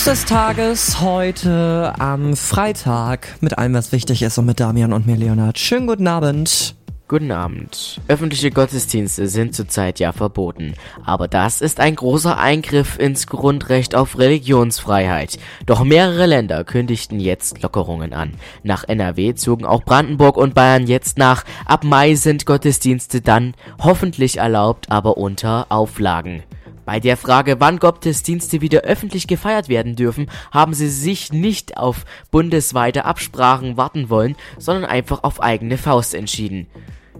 News des Tages heute am Freitag mit allem, was wichtig ist und mit Damian und mir, Leonard. Schönen guten Abend. Guten Abend. Öffentliche Gottesdienste sind zurzeit ja verboten, aber das ist ein großer Eingriff ins Grundrecht auf Religionsfreiheit. Doch mehrere Länder kündigten jetzt Lockerungen an. Nach NRW zogen auch Brandenburg und Bayern jetzt nach. Ab Mai sind Gottesdienste dann hoffentlich erlaubt, aber unter Auflagen. Bei der Frage, wann Gottesdienste wieder öffentlich gefeiert werden dürfen, haben sie sich nicht auf bundesweite Absprachen warten wollen, sondern einfach auf eigene Faust entschieden.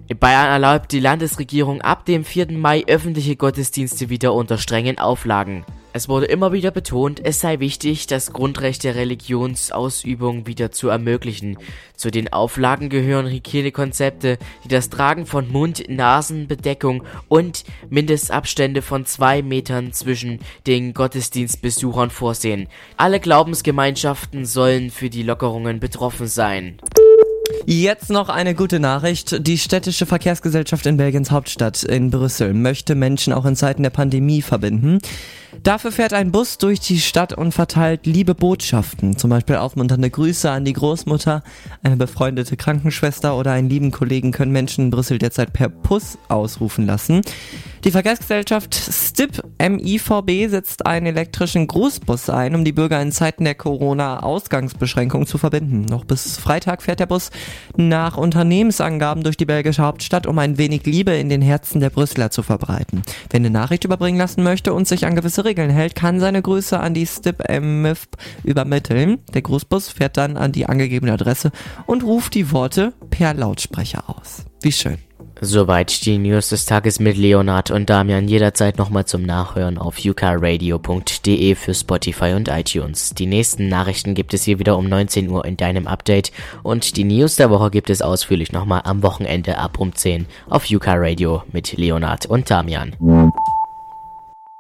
In Bayern erlaubt die Landesregierung ab dem 4. Mai öffentliche Gottesdienste wieder unter strengen Auflagen. Es wurde immer wieder betont, es sei wichtig, das Grundrecht der Religionsausübung wieder zu ermöglichen. Zu den Auflagen gehören Hygienekonzepte, die das Tragen von Mund-Nasen-Bedeckung und Mindestabstände von zwei Metern zwischen den Gottesdienstbesuchern vorsehen. Alle Glaubensgemeinschaften sollen für die Lockerungen betroffen sein. Jetzt noch eine gute Nachricht. Die städtische Verkehrsgesellschaft in Belgiens Hauptstadt in Brüssel möchte Menschen auch in Zeiten der Pandemie verbinden. Dafür fährt ein Bus durch die Stadt und verteilt liebe Botschaften, zum Beispiel aufmunternde Grüße an die Großmutter, eine befreundete Krankenschwester oder einen lieben Kollegen können Menschen in Brüssel derzeit per Puss ausrufen lassen. Die Verkehrsgesellschaft STIP MIVB setzt einen elektrischen Grußbus ein, um die Bürger in Zeiten der Corona-Ausgangsbeschränkung zu verbinden. Noch bis Freitag fährt der Bus nach Unternehmensangaben durch die belgische Hauptstadt, um ein wenig Liebe in den Herzen der Brüsseler zu verbreiten. Wer eine Nachricht überbringen lassen möchte und sich an gewisse Regeln hält, kann seine Grüße an die STIP MIVB übermitteln. Der Grußbus fährt dann an die angegebene Adresse und ruft die Worte per Lautsprecher aus. Wie schön. Soweit die News des Tages mit Leonard und Damian jederzeit nochmal zum Nachhören auf ukaradio.de für Spotify und iTunes. Die nächsten Nachrichten gibt es hier wieder um 19 Uhr in deinem Update und die News der Woche gibt es ausführlich nochmal am Wochenende ab um 10 auf UK Radio mit Leonard und Damian.